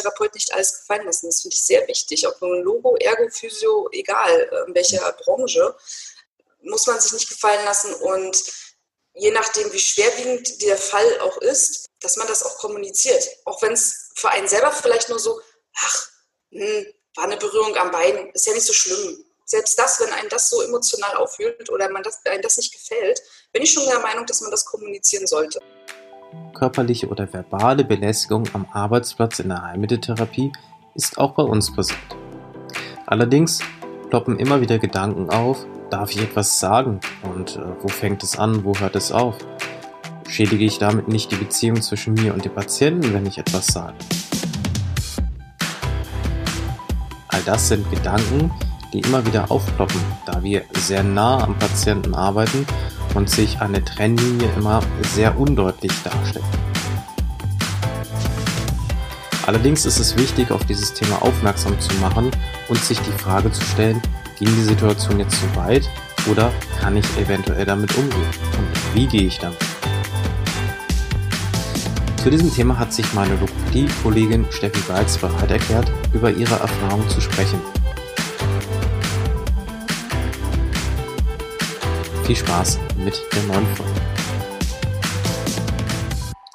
Therapeut nicht alles gefallen lassen. Das finde ich sehr wichtig. Ob nun Logo, Ergo, Physio, egal äh, in welcher Branche, muss man sich nicht gefallen lassen. Und je nachdem, wie schwerwiegend der Fall auch ist, dass man das auch kommuniziert. Auch wenn es für einen selber vielleicht nur so, ach, hm, war eine Berührung am Bein, ist ja nicht so schlimm. Selbst das, wenn einen das so emotional auffühlt oder man das, einem das nicht gefällt, bin ich schon der Meinung, dass man das kommunizieren sollte. Körperliche oder verbale Belästigung am Arbeitsplatz in der Heilmitteltherapie ist auch bei uns präsent. Allerdings ploppen immer wieder Gedanken auf, darf ich etwas sagen und äh, wo fängt es an, wo hört es auf? Schädige ich damit nicht die Beziehung zwischen mir und dem Patienten, wenn ich etwas sage? All das sind Gedanken, die immer wieder aufploppen, da wir sehr nah am Patienten arbeiten und sich eine Trennlinie immer sehr undeutlich darstellt. Allerdings ist es wichtig, auf dieses Thema aufmerksam zu machen und sich die Frage zu stellen, ging die Situation jetzt zu weit oder kann ich eventuell damit umgehen und wie gehe ich damit? Zu diesem Thema hat sich meine Logopädie-Kollegin Steffi Walz bereit erklärt, über ihre Erfahrungen zu sprechen. Viel Spaß mit der neuen Folge.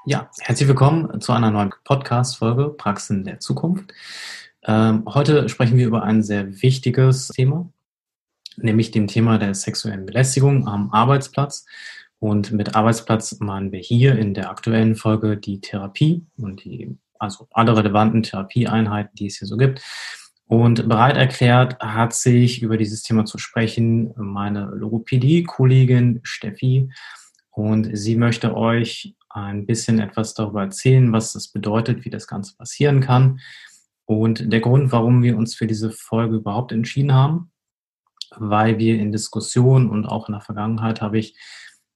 Ja, herzlich willkommen zu einer neuen Podcast-Folge Praxen der Zukunft. Ähm, heute sprechen wir über ein sehr wichtiges Thema, nämlich dem Thema der sexuellen Belästigung am Arbeitsplatz. Und mit Arbeitsplatz meinen wir hier in der aktuellen Folge die Therapie und die, also alle relevanten Therapieeinheiten, die es hier so gibt. Und bereit erklärt hat sich über dieses Thema zu sprechen meine Logopädie-Kollegin Steffi. Und sie möchte euch ein bisschen etwas darüber erzählen, was das bedeutet, wie das Ganze passieren kann. Und der Grund, warum wir uns für diese Folge überhaupt entschieden haben, weil wir in Diskussionen und auch in der Vergangenheit habe ich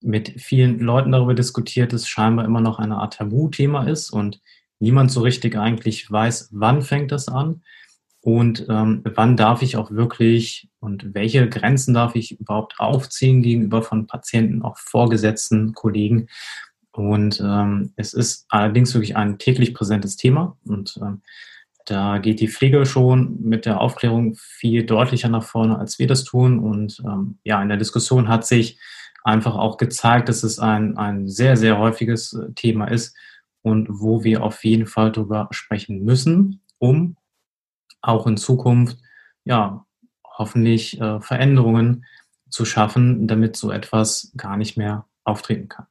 mit vielen Leuten darüber diskutiert, dass scheinbar immer noch eine Art Tabuthema ist und niemand so richtig eigentlich weiß, wann fängt das an und ähm, wann darf ich auch wirklich und welche Grenzen darf ich überhaupt aufziehen gegenüber von Patienten, auch Vorgesetzten, Kollegen. Und ähm, es ist allerdings wirklich ein täglich präsentes Thema und ähm, da geht die Pflege schon mit der Aufklärung viel deutlicher nach vorne, als wir das tun. Und ähm, ja, in der Diskussion hat sich einfach auch gezeigt, dass es ein, ein sehr, sehr häufiges äh, Thema ist und wo wir auf jeden Fall darüber sprechen müssen, um auch in Zukunft, ja, hoffentlich äh, Veränderungen zu schaffen, damit so etwas gar nicht mehr auftreten kann.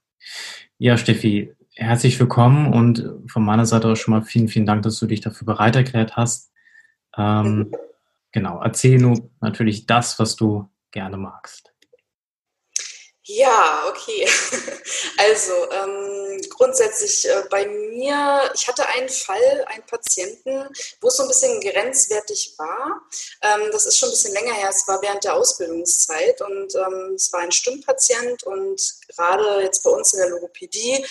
Ja, Steffi, herzlich willkommen und von meiner Seite auch schon mal vielen, vielen Dank, dass du dich dafür bereit erklärt hast. Ähm, genau, erzähl nur natürlich das, was du gerne magst. Ja, okay. Also ähm, grundsätzlich äh, bei mir, ich hatte einen Fall, einen Patienten, wo es so ein bisschen grenzwertig war. Ähm, das ist schon ein bisschen länger her, es war während der Ausbildungszeit und ähm, es war ein Stimmpatient und gerade jetzt bei uns in der Logopädie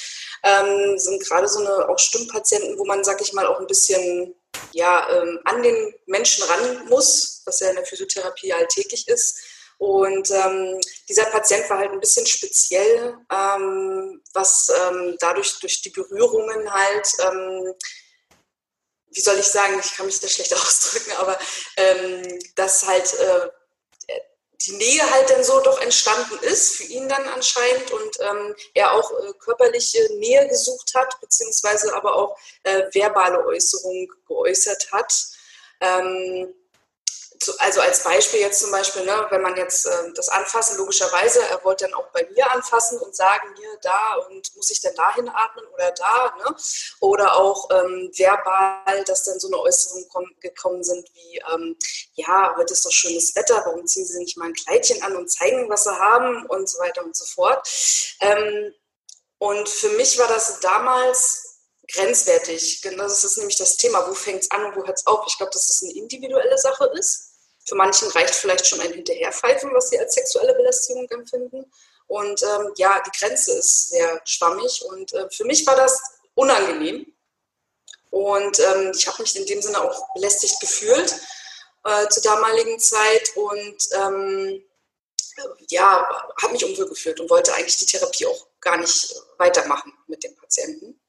ähm, sind gerade so eine auch Stimmpatienten, wo man, sag ich mal, auch ein bisschen ja, ähm, an den Menschen ran muss, was ja in der Physiotherapie alltäglich ist und ähm, dieser Patient war halt ein bisschen speziell, ähm, was ähm, dadurch durch die Berührungen halt, ähm, wie soll ich sagen, ich kann mich da schlecht ausdrücken, aber ähm, dass halt äh, die Nähe halt dann so doch entstanden ist, für ihn dann anscheinend und ähm, er auch äh, körperliche Nähe gesucht hat, beziehungsweise aber auch äh, verbale Äußerungen geäußert hat. Ähm, also als Beispiel jetzt zum Beispiel, ne, wenn man jetzt äh, das anfassen, logischerweise, er wollte dann auch bei mir anfassen und sagen, hier, da und muss ich denn dahin atmen oder da, ne? Oder auch ähm, verbal, dass dann so eine Äußerung komm, gekommen sind wie, ähm, ja, heute ist doch schönes Wetter, warum ziehen Sie nicht mal ein Kleidchen an und zeigen, was Sie haben und so weiter und so fort. Ähm, und für mich war das damals grenzwertig. Genau, das ist nämlich das Thema. Wo fängt es an und wo hört es auf? Ich glaube, dass das eine individuelle Sache ist. Für manchen reicht vielleicht schon ein Hinterherpfeifen, was sie als sexuelle Belästigung empfinden. Und ähm, ja, die Grenze ist sehr schwammig. Und äh, für mich war das unangenehm. Und ähm, ich habe mich in dem Sinne auch belästigt gefühlt äh, zur damaligen Zeit. Und ähm, ja, habe mich unwohl gefühlt und wollte eigentlich die Therapie auch gar nicht weitermachen mit dem Patienten.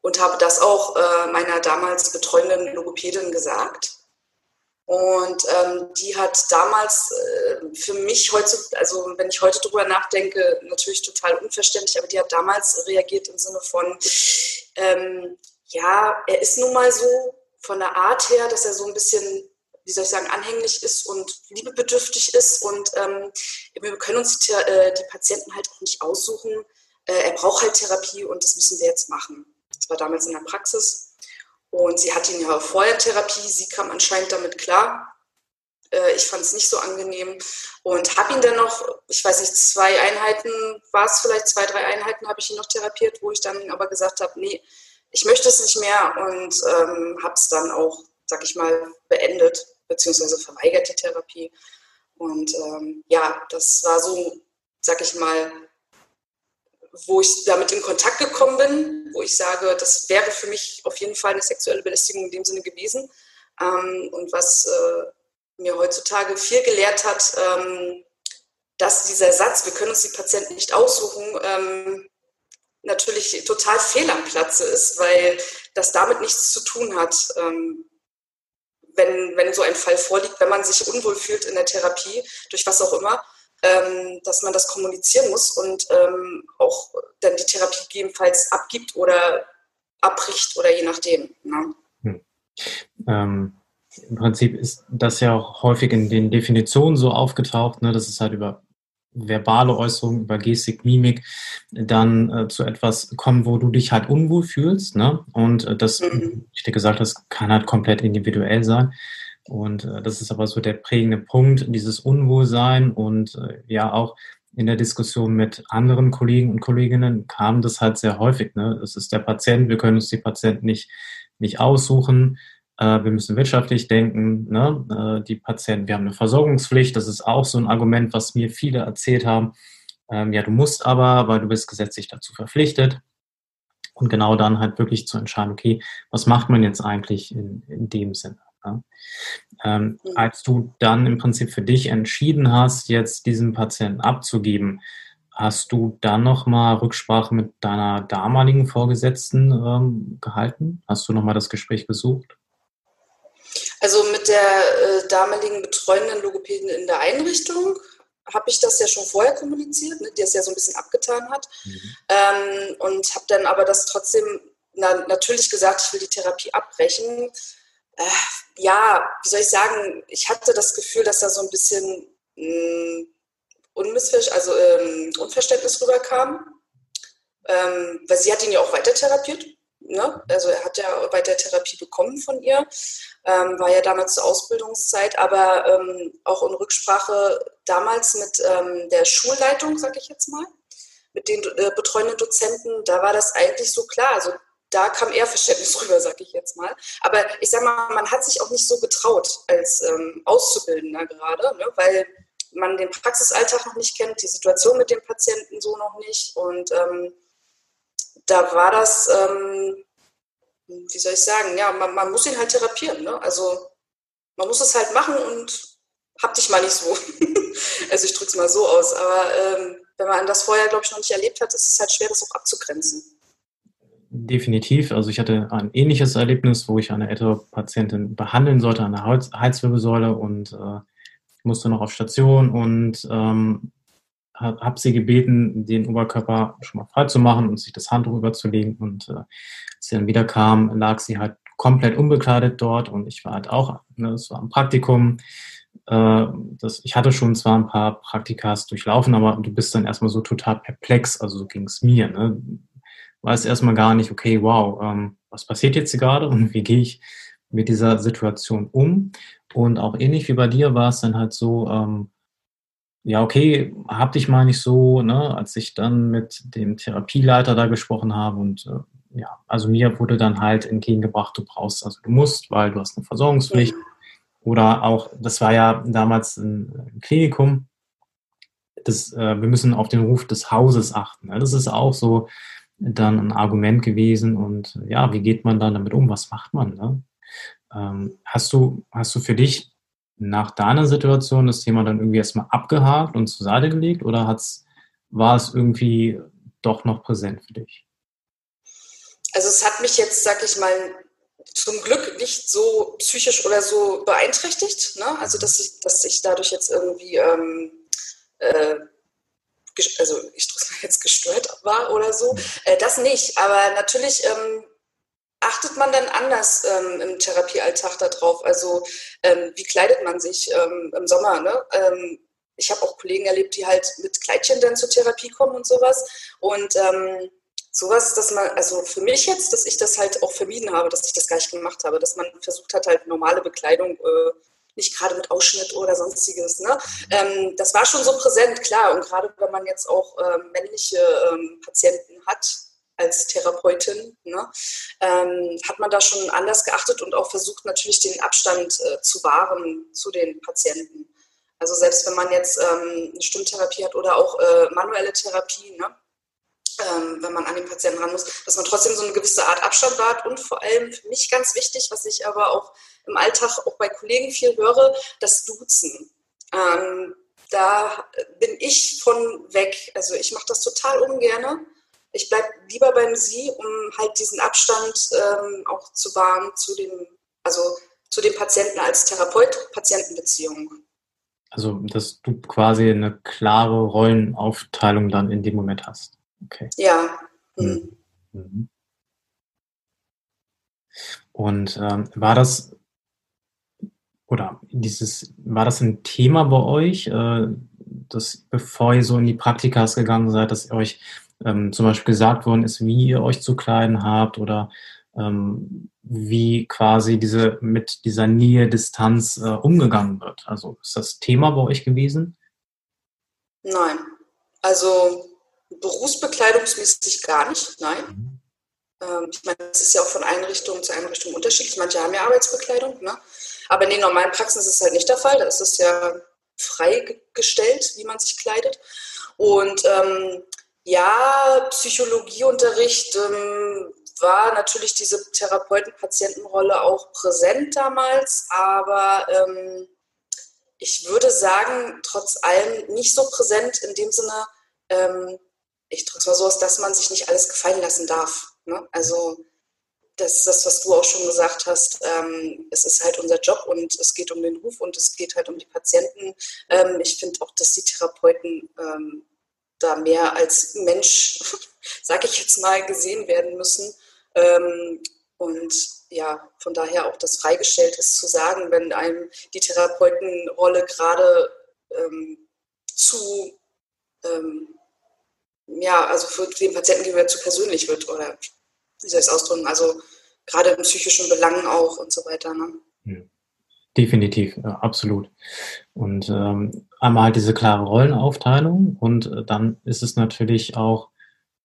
und habe das auch äh, meiner damals betreuenden Logopädin gesagt. Und ähm, die hat damals äh, für mich heute, also wenn ich heute drüber nachdenke, natürlich total unverständlich, aber die hat damals reagiert im Sinne von, ähm, ja, er ist nun mal so von der Art her, dass er so ein bisschen, wie soll ich sagen, anhänglich ist und liebebedürftig ist und ähm, wir können uns die, äh, die, Patienten halt auch nicht aussuchen. Äh, er braucht halt Therapie und das müssen wir jetzt machen. Das war damals in der Praxis. Und sie hatte ihn ja vorher Therapie, sie kam anscheinend damit klar. Äh, ich fand es nicht so angenehm und habe ihn dann noch, ich weiß nicht, zwei Einheiten, war es vielleicht zwei, drei Einheiten, habe ich ihn noch therapiert, wo ich dann aber gesagt habe, nee, ich möchte es nicht mehr und ähm, habe es dann auch, sag ich mal, beendet, beziehungsweise verweigert die Therapie. Und ähm, ja, das war so, sag ich mal, wo ich damit in Kontakt gekommen bin, wo ich sage, das wäre für mich auf jeden Fall eine sexuelle Belästigung in dem Sinne gewesen. Ähm, und was äh, mir heutzutage viel gelehrt hat, ähm, dass dieser Satz, wir können uns die Patienten nicht aussuchen, ähm, natürlich total fehl am Platze ist, weil das damit nichts zu tun hat, ähm, wenn, wenn so ein Fall vorliegt, wenn man sich unwohl fühlt in der Therapie, durch was auch immer, ähm, dass man das kommunizieren muss und ähm, auch dann die Therapie gegebenenfalls abgibt oder abbricht oder je nachdem. Ne? Hm. Ähm, Im Prinzip ist das ja auch häufig in den Definitionen so aufgetaucht, ne, dass es halt über verbale Äußerungen, über Gestik, Mimik dann äh, zu etwas kommen, wo du dich halt unwohl fühlst. Ne? Und äh, das, mhm. ich dir gesagt habe, kann halt komplett individuell sein. Und äh, das ist aber so der prägende Punkt, dieses Unwohlsein und äh, ja auch in der Diskussion mit anderen Kollegen und Kolleginnen kam das halt sehr häufig. Ne? Es ist der Patient, wir können uns die Patienten nicht, nicht aussuchen. Äh, wir müssen wirtschaftlich denken. Ne? Äh, die Patienten, wir haben eine Versorgungspflicht. Das ist auch so ein Argument, was mir viele erzählt haben. Ähm, ja, du musst aber, weil du bist gesetzlich dazu verpflichtet. Und genau dann halt wirklich zu entscheiden, okay, was macht man jetzt eigentlich in, in dem Sinne? Ja. Ähm. Als du dann im Prinzip für dich entschieden hast, jetzt diesen Patienten abzugeben, hast du dann nochmal Rücksprache mit deiner damaligen Vorgesetzten ähm, gehalten? Hast du nochmal das Gespräch gesucht? Also mit der äh, damaligen betreuenden Logopädin in der Einrichtung habe ich das ja schon vorher kommuniziert, ne, die es ja so ein bisschen abgetan hat. Mhm. Ähm, und habe dann aber das trotzdem na, natürlich gesagt, ich will die Therapie abbrechen, äh, ja, wie soll ich sagen, ich hatte das Gefühl, dass da so ein bisschen mh, mm, Unmissver also, ähm, Unverständnis rüberkam. Ähm, weil sie hat ihn ja auch weiter therapiert. Ne? Also er hat ja weiter Therapie bekommen von ihr, ähm, war ja damals zur Ausbildungszeit, aber ähm, auch in Rücksprache damals mit ähm, der Schulleitung, sag ich jetzt mal, mit den äh, betreuenden Dozenten, da war das eigentlich so klar. Also da kam eher Verständnis rüber, sag ich jetzt mal. Aber ich sag mal, man hat sich auch nicht so getraut als ähm, Auszubildender gerade, ne, weil man den Praxisalltag noch nicht kennt, die Situation mit dem Patienten so noch nicht. Und ähm, da war das, ähm, wie soll ich sagen, ja, man, man muss ihn halt therapieren. Ne? Also man muss es halt machen und hab dich mal nicht so. also ich drücke es mal so aus. Aber ähm, wenn man das vorher, glaube ich, noch nicht erlebt hat, ist es halt schwer, das auch abzugrenzen. Definitiv. Also ich hatte ein ähnliches Erlebnis, wo ich eine ältere Patientin behandeln sollte an der Halswirbelsäule und äh, musste noch auf Station und ähm, habe sie gebeten, den Oberkörper schon mal frei zu machen und sich das Handtuch überzulegen. Und äh, als sie dann wieder kam, lag sie halt komplett unbekleidet dort und ich war halt auch, ne, das war ein Praktikum. Äh, das, ich hatte schon zwar ein paar Praktikas durchlaufen, aber du bist dann erstmal so total perplex, also so ging es mir. Ne? Weiß erstmal gar nicht, okay, wow, ähm, was passiert jetzt gerade und wie gehe ich mit dieser Situation um? Und auch ähnlich wie bei dir war es dann halt so, ähm, ja, okay, hab dich mal nicht so, ne, als ich dann mit dem Therapieleiter da gesprochen habe und äh, ja, also mir wurde dann halt entgegengebracht, du brauchst, also du musst, weil du hast eine Versorgungspflicht. Ja. Oder auch, das war ja damals ein, ein Klinikum, das, äh, wir müssen auf den Ruf des Hauses achten. Ne? Das ist auch so, dann ein Argument gewesen. Und ja, wie geht man dann damit um? Was macht man? Ne? Ähm, hast, du, hast du für dich nach deiner Situation das Thema dann irgendwie erstmal abgehakt und zur Seite gelegt oder hat's, war es irgendwie doch noch präsent für dich? also es hat mich jetzt, sag ich mal, zum Glück nicht so psychisch oder so beeinträchtigt. Ne? Also dass ich, dass ich dadurch jetzt irgendwie ähm, äh, also ich drücke mal jetzt gestört war oder so. Äh, das nicht. Aber natürlich ähm, achtet man dann anders ähm, im Therapiealltag darauf. Also ähm, wie kleidet man sich ähm, im Sommer? Ne? Ähm, ich habe auch Kollegen erlebt, die halt mit Kleidchen dann zur Therapie kommen und sowas. Und ähm, sowas, dass man, also für mich jetzt, dass ich das halt auch vermieden habe, dass ich das gar nicht gemacht habe, dass man versucht hat, halt normale Bekleidung, äh, nicht gerade mit Ausschnitt oder sonstiges. Ne? Ähm, das war schon so präsent, klar. Und gerade wenn man jetzt auch ähm, männliche ähm, Patienten hat, als Therapeutin, ne, ähm, hat man da schon anders geachtet und auch versucht natürlich den Abstand äh, zu wahren zu den Patienten. Also selbst wenn man jetzt ähm, eine Stimmtherapie hat oder auch äh, manuelle Therapie, ne, ähm, wenn man an den Patienten ran muss, dass man trotzdem so eine gewisse Art Abstand wahrt und vor allem für mich ganz wichtig, was ich aber auch im Alltag auch bei Kollegen viel höre, das Duzen. Ähm, da bin ich von weg. Also ich mache das total ungern. Ich bleibe lieber beim Sie, um halt diesen Abstand ähm, auch zu wahren zu dem, also zu dem Patienten als Therapeut-Patientenbeziehung. Also, dass du quasi eine klare Rollenaufteilung dann in dem Moment hast. Okay. Ja. Mhm. Mhm. Und ähm, war das oder dieses, war das ein Thema bei euch, äh, dass bevor ihr so in die Praktikas gegangen seid, dass ihr euch ähm, zum Beispiel gesagt worden ist, wie ihr euch zu kleiden habt oder ähm, wie quasi diese mit dieser Nähe, Distanz äh, umgegangen wird? Also ist das Thema bei euch gewesen? Nein. Also berufsbekleidungsmäßig gar nicht, nein. Mhm. Ähm, ich meine, das ist ja auch von Einrichtung zu Einrichtung unterschiedlich. Manche haben ja Arbeitsbekleidung, ne? aber in den normalen Praxen ist es halt nicht der Fall. Da ist es ja freigestellt, wie man sich kleidet. Und ähm, ja, Psychologieunterricht ähm, war natürlich diese Therapeuten-Patientenrolle auch präsent damals, aber ähm, ich würde sagen, trotz allem nicht so präsent in dem Sinne, ähm, ich drücke es mal so aus, dass man sich nicht alles gefallen lassen darf. Ne? Also das ist das, was du auch schon gesagt hast. Ähm, es ist halt unser Job und es geht um den Ruf und es geht halt um die Patienten. Ähm, ich finde auch, dass die Therapeuten ähm, da mehr als Mensch, sage ich jetzt mal, gesehen werden müssen. Ähm, und ja, von daher auch das freigestellt ist zu sagen, wenn einem die Therapeutenrolle gerade ähm, zu ähm, ja, also für den Patienten gegenüber zu persönlich wird oder wie soll ich es ausdrücken, also gerade in psychischen Belangen auch und so weiter. Ne? Hm. Definitiv, ja, absolut. Und ähm, einmal halt diese klare Rollenaufteilung und äh, dann ist es natürlich auch,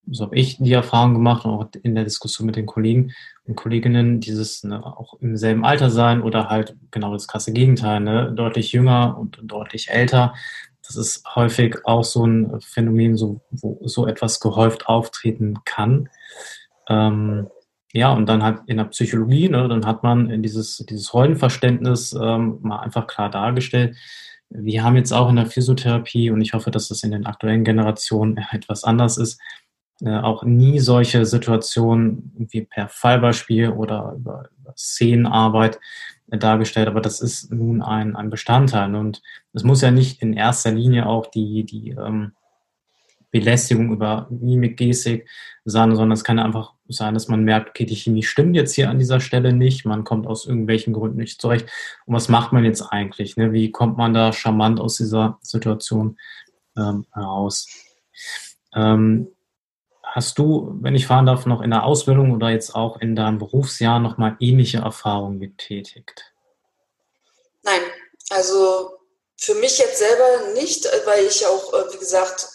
so habe ich die Erfahrung gemacht, auch in der Diskussion mit den Kollegen und Kolleginnen, dieses ne, auch im selben Alter sein oder halt genau das krasse Gegenteil, ne, deutlich jünger und deutlich älter, das ist häufig auch so ein Phänomen, so, wo so etwas gehäuft auftreten kann. Ähm, ja, und dann halt in der Psychologie, ne, dann hat man dieses, dieses Rollenverständnis ähm, mal einfach klar dargestellt. Wir haben jetzt auch in der Physiotherapie, und ich hoffe, dass das in den aktuellen Generationen etwas anders ist, äh, auch nie solche Situationen wie per Fallbeispiel oder über, über Szenenarbeit dargestellt, aber das ist nun ein, ein Bestandteil. Und es muss ja nicht in erster Linie auch die, die ähm, Belästigung über Mimik, Gestik sein, sondern es kann einfach sein, dass man merkt, okay, die Chemie stimmt jetzt hier an dieser Stelle nicht, man kommt aus irgendwelchen Gründen nicht zurecht. Und was macht man jetzt eigentlich? Ne? Wie kommt man da charmant aus dieser Situation ähm, heraus? Ähm, Hast du, wenn ich fahren darf, noch in der Ausbildung oder jetzt auch in deinem Berufsjahr nochmal ähnliche Erfahrungen getätigt? Nein, also für mich jetzt selber nicht, weil ich auch, äh, wie gesagt,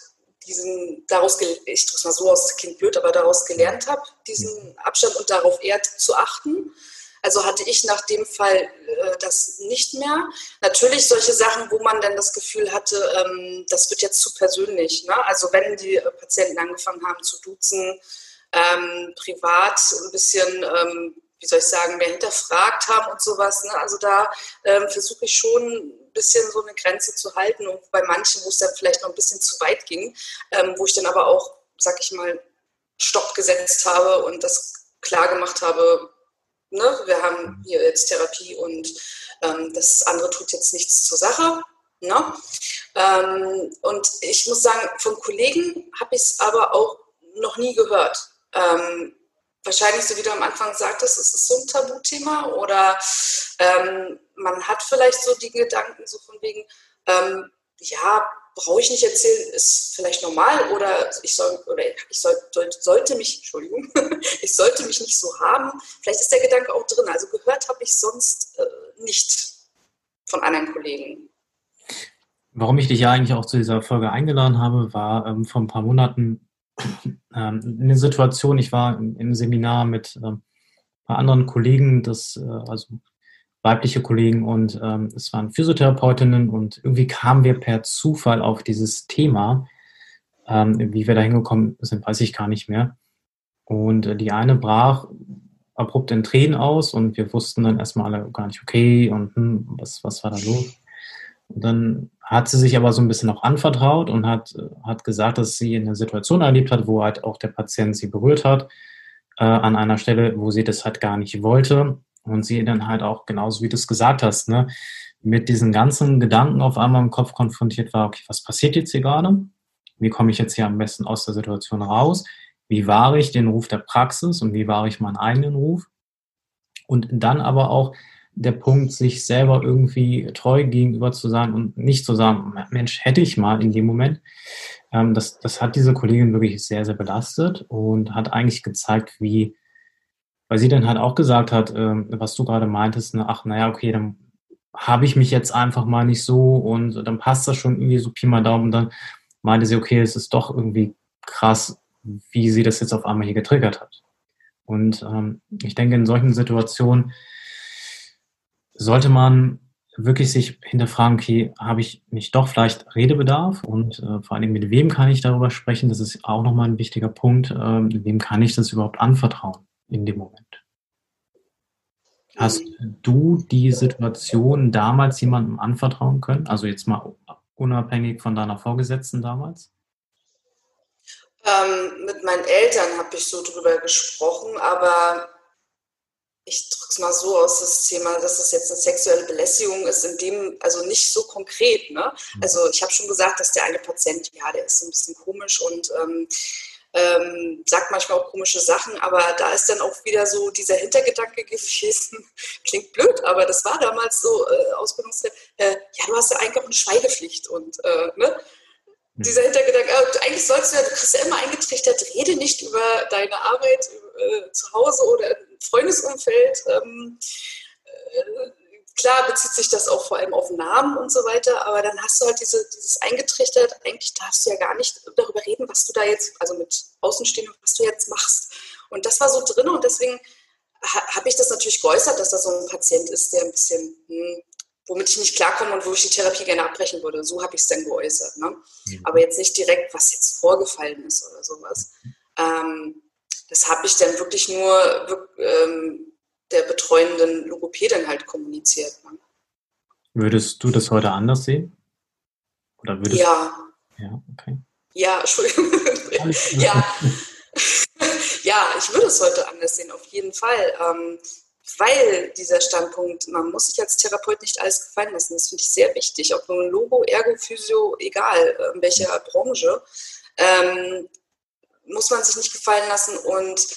diesen daraus, ich drücke es mal so aus, das klingt blöd, aber daraus gelernt habe, diesen Abstand und darauf eher zu achten. Also hatte ich nach dem Fall äh, das nicht mehr. Natürlich solche Sachen, wo man dann das Gefühl hatte, ähm, das wird jetzt zu persönlich. Ne? Also wenn die äh, Patienten angefangen haben zu duzen, ähm, privat ein bisschen, ähm, wie soll ich sagen, mehr hinterfragt haben und sowas. Ne? Also da ähm, versuche ich schon ein bisschen so eine Grenze zu halten und bei manchen, wo es dann vielleicht noch ein bisschen zu weit ging, ähm, wo ich dann aber auch, sag ich mal, Stopp gesetzt habe und das klar gemacht habe, ne, wir haben hier jetzt Therapie und ähm, das andere tut jetzt nichts zur Sache. Ne? Ähm, und ich muss sagen, von Kollegen habe ich es aber auch noch nie gehört. Ähm, wahrscheinlich, so wie du am Anfang sagtest, ist es so ein Tabuthema oder ähm, man hat vielleicht so die Gedanken so von wegen, ähm, ja, brauche ich nicht erzählen, ist vielleicht normal oder ich soll oder ich soll, sollte mich, Entschuldigung, ich sollte mich nicht so haben. Vielleicht ist der Gedanke auch drin. Also gehört habe ich sonst äh, nicht von anderen Kollegen. Warum ich dich ja eigentlich auch zu dieser Folge eingeladen habe, war ähm, vor ein paar Monaten ähm, eine Situation, ich war im, im Seminar mit ähm, anderen Kollegen, das, äh, also weibliche Kollegen und ähm, es waren Physiotherapeutinnen und irgendwie kamen wir per Zufall auf dieses Thema. Ähm, wie wir da hingekommen sind, weiß ich gar nicht mehr. Und äh, die eine brach abrupt in Tränen aus und wir wussten dann erstmal alle gar nicht, okay, und hm, was, was war da los? Und dann hat sie sich aber so ein bisschen auch anvertraut und hat, hat gesagt, dass sie eine Situation erlebt hat, wo halt auch der Patient sie berührt hat, äh, an einer Stelle, wo sie das halt gar nicht wollte. Und sie dann halt auch, genauso wie du es gesagt hast, ne, mit diesen ganzen Gedanken auf einmal im Kopf konfrontiert war, okay, was passiert jetzt hier gerade? Wie komme ich jetzt hier am besten aus der Situation raus? Wie wahre ich den Ruf der Praxis und wie wahre ich meinen eigenen Ruf? Und dann aber auch der Punkt, sich selber irgendwie treu gegenüber zu sein und nicht zu sagen, Mensch, hätte ich mal in dem Moment. Ähm, das, das hat diese Kollegin wirklich sehr, sehr belastet und hat eigentlich gezeigt, wie, weil sie dann halt auch gesagt hat, ähm, was du gerade meintest, ne, ach, naja, okay, dann habe ich mich jetzt einfach mal nicht so und dann passt das schon irgendwie so Pi mal Daumen. Und dann meinte sie, okay, es ist doch irgendwie krass, wie sie das jetzt auf einmal hier getriggert hat. Und ähm, ich denke, in solchen Situationen sollte man wirklich sich hinterfragen, okay, habe ich nicht doch vielleicht Redebedarf und äh, vor allem mit wem kann ich darüber sprechen? Das ist auch nochmal ein wichtiger Punkt. Ähm, wem kann ich das überhaupt anvertrauen in dem Moment? Hast du die Situation damals jemandem anvertrauen können? Also jetzt mal unabhängig von deiner Vorgesetzten damals? Ähm, mit meinen Eltern habe ich so drüber gesprochen, aber ich drücke es mal so aus, das Thema, dass das jetzt eine sexuelle Belästigung ist, in dem, also nicht so konkret. Ne? Mhm. Also ich habe schon gesagt, dass der eine Patient, ja, der ist ein bisschen komisch und ähm, ähm, sagt manchmal auch komische Sachen, aber da ist dann auch wieder so dieser Hintergedanke gewesen, klingt blöd, aber das war damals so äh, Ausbildungszeit, äh, ja, du hast ja eigentlich auch eine Schweigepflicht und äh, ne? dieser Hintergedanke, äh, eigentlich sollst du ja, du kriegst ja immer eingetrichtert, rede nicht über deine Arbeit äh, zu Hause oder im Freundesumfeld. Ähm, äh, klar bezieht sich das auch vor allem auf Namen und so weiter, aber dann hast du halt diese, dieses eingetrichtert, eigentlich darfst du ja gar nicht darüber reden, was du da jetzt, also mit Außenstehenden, was du jetzt machst. Und das war so drin und deswegen habe ich das natürlich geäußert, dass da so ein Patient ist, der ein bisschen, hm, womit ich nicht klarkomme und wo ich die Therapie gerne abbrechen würde. So habe ich es dann geäußert. Ne? Mhm. Aber jetzt nicht direkt, was jetzt vorgefallen ist oder sowas. Ähm, das habe ich dann wirklich nur ähm, der betreuenden Logopädin halt kommuniziert. Ne? Würdest du das heute anders sehen? Oder würdest ja. Ja, okay. Ja, Entschuldigung. ja. ja, ich würde es heute anders sehen, auf jeden Fall. Ähm, weil dieser Standpunkt, man muss sich als Therapeut nicht alles gefallen lassen. Das finde ich sehr wichtig. Ob nun Logo, Ergo, Physio, egal in welcher Branche, ähm, muss man sich nicht gefallen lassen. Und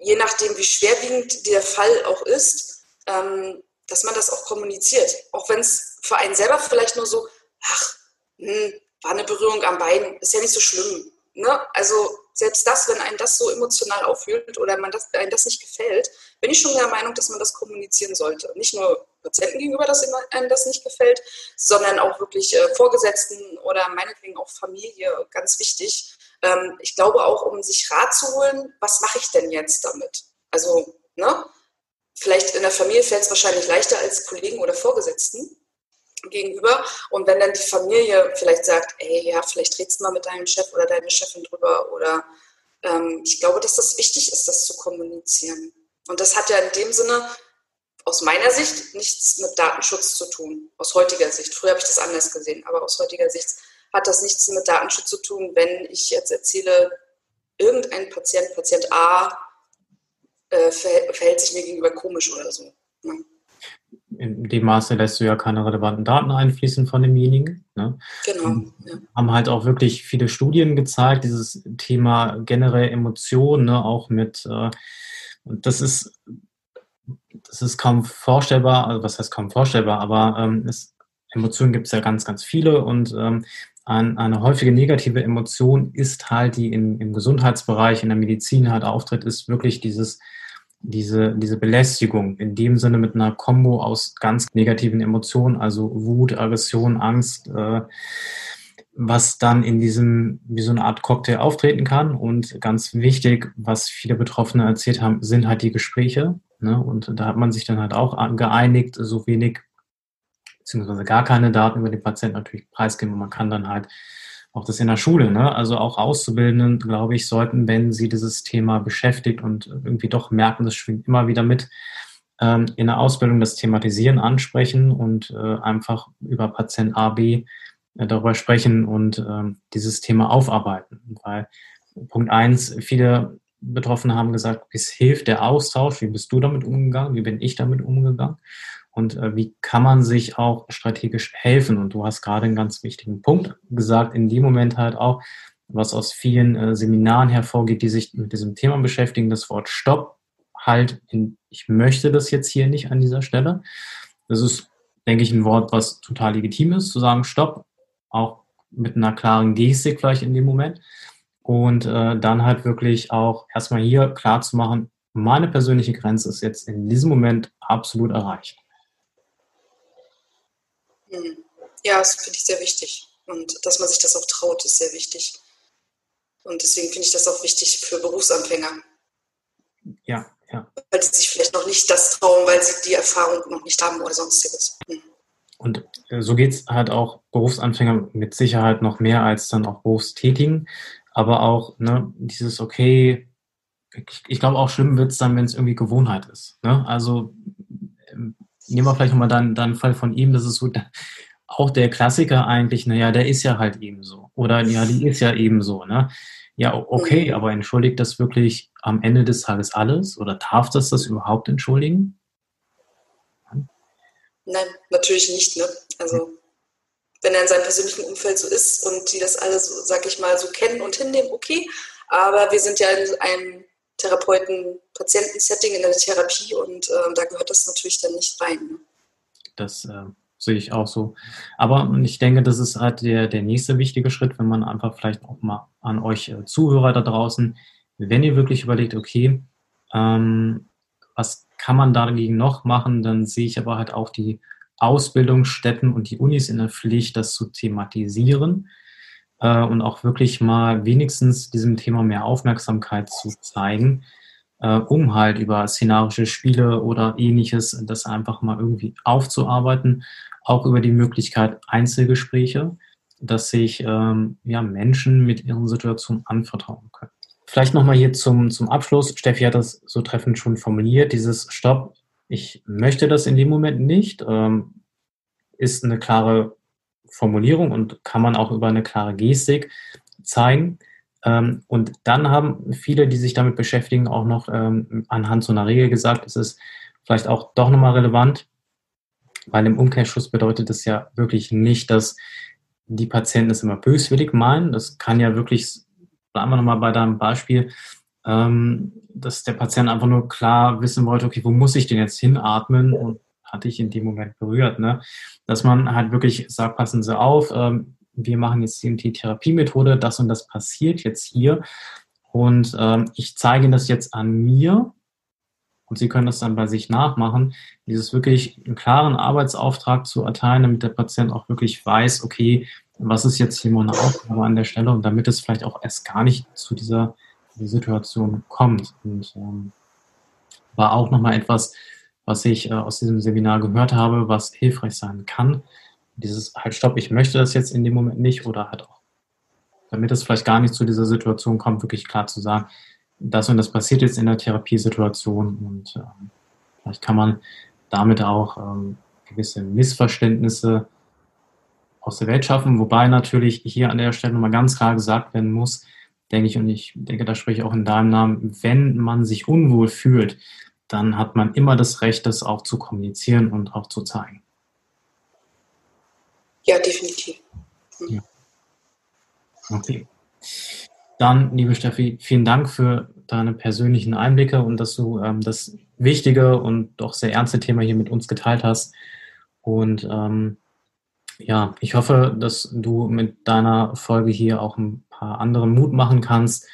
je nachdem, wie schwerwiegend der Fall auch ist, ähm, dass man das auch kommuniziert. Auch wenn es für einen selber vielleicht nur so, ach, hm, war eine Berührung am Bein, ist ja nicht so schlimm. Ne? Also selbst das, wenn einen das so emotional auffühlt oder man das, einem das nicht gefällt, bin ich schon der Meinung, dass man das kommunizieren sollte. Nicht nur Patienten gegenüber, dass einem das nicht gefällt, sondern auch wirklich äh, Vorgesetzten oder meinetwegen auch Familie, ganz wichtig. Ähm, ich glaube auch, um sich Rat zu holen, was mache ich denn jetzt damit? Also, ne? Vielleicht in der Familie fällt es wahrscheinlich leichter als Kollegen oder Vorgesetzten gegenüber. Und wenn dann die Familie vielleicht sagt, ey, ja, vielleicht redest du mal mit deinem Chef oder deiner Chefin drüber oder ähm, ich glaube, dass das wichtig ist, das zu kommunizieren. Und das hat ja in dem Sinne aus meiner Sicht nichts mit Datenschutz zu tun, aus heutiger Sicht. Früher habe ich das anders gesehen, aber aus heutiger Sicht hat das nichts mit Datenschutz zu tun, wenn ich jetzt erzähle, irgendein Patient, Patient A, äh, verhält sich mir gegenüber komisch oder so. Ne? In dem Maße lässt du ja keine relevanten Daten einfließen von demjenigen. Ne? Genau. Ja. Haben halt auch wirklich viele Studien gezeigt, dieses Thema generell Emotionen, ne? auch mit, äh, das ist, das ist kaum vorstellbar, also was heißt kaum vorstellbar, aber ähm, es, Emotionen gibt es ja ganz, ganz viele und ähm, ein, eine häufige negative Emotion ist halt, die im, im Gesundheitsbereich, in der Medizin halt auftritt, ist wirklich dieses diese, diese Belästigung in dem Sinne mit einer Kombo aus ganz negativen Emotionen, also Wut, Aggression, Angst, äh, was dann in diesem, wie so eine Art Cocktail auftreten kann. Und ganz wichtig, was viele Betroffene erzählt haben, sind halt die Gespräche. Ne? Und da hat man sich dann halt auch geeinigt, so wenig beziehungsweise gar keine Daten über den Patienten natürlich preisgeben. Und man kann dann halt auch das in der Schule, ne? also auch Auszubildenden, glaube ich, sollten, wenn sie dieses Thema beschäftigt und irgendwie doch merken, das schwingt immer wieder mit, ähm, in der Ausbildung das Thematisieren ansprechen und äh, einfach über Patient A, B äh, darüber sprechen und äh, dieses Thema aufarbeiten. Weil Punkt eins, viele Betroffene haben gesagt, es hilft der Austausch, wie bist du damit umgegangen, wie bin ich damit umgegangen und äh, wie kann man sich auch strategisch helfen. Und du hast gerade einen ganz wichtigen Punkt gesagt, in dem Moment halt auch, was aus vielen äh, Seminaren hervorgeht, die sich mit diesem Thema beschäftigen, das Wort Stopp halt in, ich möchte das jetzt hier nicht an dieser Stelle. Das ist, denke ich, ein Wort, was total legitim ist, zu sagen Stopp, auch mit einer klaren Gestik vielleicht in dem Moment. Und äh, dann halt wirklich auch erstmal hier klar zu machen, meine persönliche Grenze ist jetzt in diesem Moment absolut erreicht. Hm. Ja, das finde ich sehr wichtig. Und dass man sich das auch traut, ist sehr wichtig. Und deswegen finde ich das auch wichtig für Berufsanfänger. Ja, ja. Weil sie sich vielleicht noch nicht das trauen, weil sie die Erfahrung noch nicht haben oder sonstiges. Hm. Und äh, so geht es halt auch Berufsanfänger mit Sicherheit noch mehr als dann auch Berufstätigen. Aber auch ne, dieses, okay, ich, ich glaube auch schlimm wird es dann, wenn es irgendwie Gewohnheit ist. Ne? Also ähm, nehmen wir vielleicht nochmal deinen, deinen Fall von ihm, das ist so auch der Klassiker eigentlich, naja, der ist ja halt eben so. Oder ja, die ist ja eben so, ne? Ja, okay, mhm. aber entschuldigt das wirklich am Ende des Tages alles? Oder darf das das überhaupt entschuldigen? Nein, natürlich nicht, ne? Also, wenn er in seinem persönlichen Umfeld so ist und die das alles, sag ich mal, so kennen und hinnehmen, okay. Aber wir sind ja in einem Therapeuten-Patienten-Setting in der Therapie und äh, da gehört das natürlich dann nicht rein. Ne? Das äh, sehe ich auch so. Aber ich denke, das ist halt der, der nächste wichtige Schritt, wenn man einfach vielleicht auch mal an euch äh, Zuhörer da draußen, wenn ihr wirklich überlegt, okay, ähm, was kann man dagegen noch machen, dann sehe ich aber halt auch die Ausbildungsstätten und die Unis in der Pflicht, das zu thematisieren äh, und auch wirklich mal wenigstens diesem Thema mehr Aufmerksamkeit zu zeigen, äh, um halt über szenarische Spiele oder ähnliches das einfach mal irgendwie aufzuarbeiten. Auch über die Möglichkeit Einzelgespräche, dass sich ähm, ja, Menschen mit ihren Situationen anvertrauen können. Vielleicht nochmal hier zum, zum Abschluss. Steffi hat das so treffend schon formuliert. Dieses Stopp, ich möchte das in dem Moment nicht, ähm, ist eine klare Formulierung und kann man auch über eine klare Gestik zeigen. Ähm, und dann haben viele, die sich damit beschäftigen, auch noch ähm, anhand so einer Regel gesagt, es ist vielleicht auch doch nochmal relevant, weil im Umkehrschluss bedeutet es ja wirklich nicht, dass die Patienten es immer böswillig meinen. Das kann ja wirklich, bleiben wir nochmal bei deinem Beispiel, ähm, dass der Patient einfach nur klar wissen wollte, okay, wo muss ich denn jetzt hinatmen und hatte ich in dem Moment berührt, ne? dass man halt wirklich sagt, passen Sie auf, ähm, wir machen jetzt die Therapiemethode, das und das passiert jetzt hier und ähm, ich zeige das jetzt an mir und Sie können das dann bei sich nachmachen, dieses wirklich einen klaren Arbeitsauftrag zu erteilen, damit der Patient auch wirklich weiß, okay, was ist jetzt hier meine Aufgabe an der Stelle und damit es vielleicht auch erst gar nicht zu dieser, dieser Situation kommt. Und ähm, war auch nochmal etwas, was ich äh, aus diesem Seminar gehört habe, was hilfreich sein kann. Dieses halt, stopp, ich möchte das jetzt in dem Moment nicht oder halt auch, damit es vielleicht gar nicht zu dieser Situation kommt, wirklich klar zu sagen, das und das passiert jetzt in der Therapiesituation und ähm, vielleicht kann man damit auch ähm, gewisse Missverständnisse aus der Welt schaffen, wobei natürlich hier an der Stelle nochmal ganz klar gesagt werden muss, denke ich, und ich denke, da spreche ich auch in deinem Namen, wenn man sich unwohl fühlt, dann hat man immer das Recht, das auch zu kommunizieren und auch zu zeigen. Ja, definitiv. Mhm. Ja. Okay. Dann, liebe Steffi, vielen Dank für deine persönlichen Einblicke und dass du ähm, das wichtige und doch sehr ernste Thema hier mit uns geteilt hast. Und ähm, ja, ich hoffe, dass du mit deiner Folge hier auch ein paar anderen Mut machen kannst,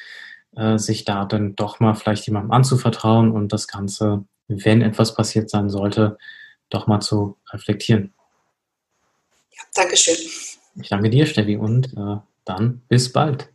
äh, sich da dann doch mal vielleicht jemandem anzuvertrauen und das Ganze, wenn etwas passiert sein sollte, doch mal zu reflektieren. Ja, Dankeschön. Ich danke dir, Steffi, und äh, dann bis bald.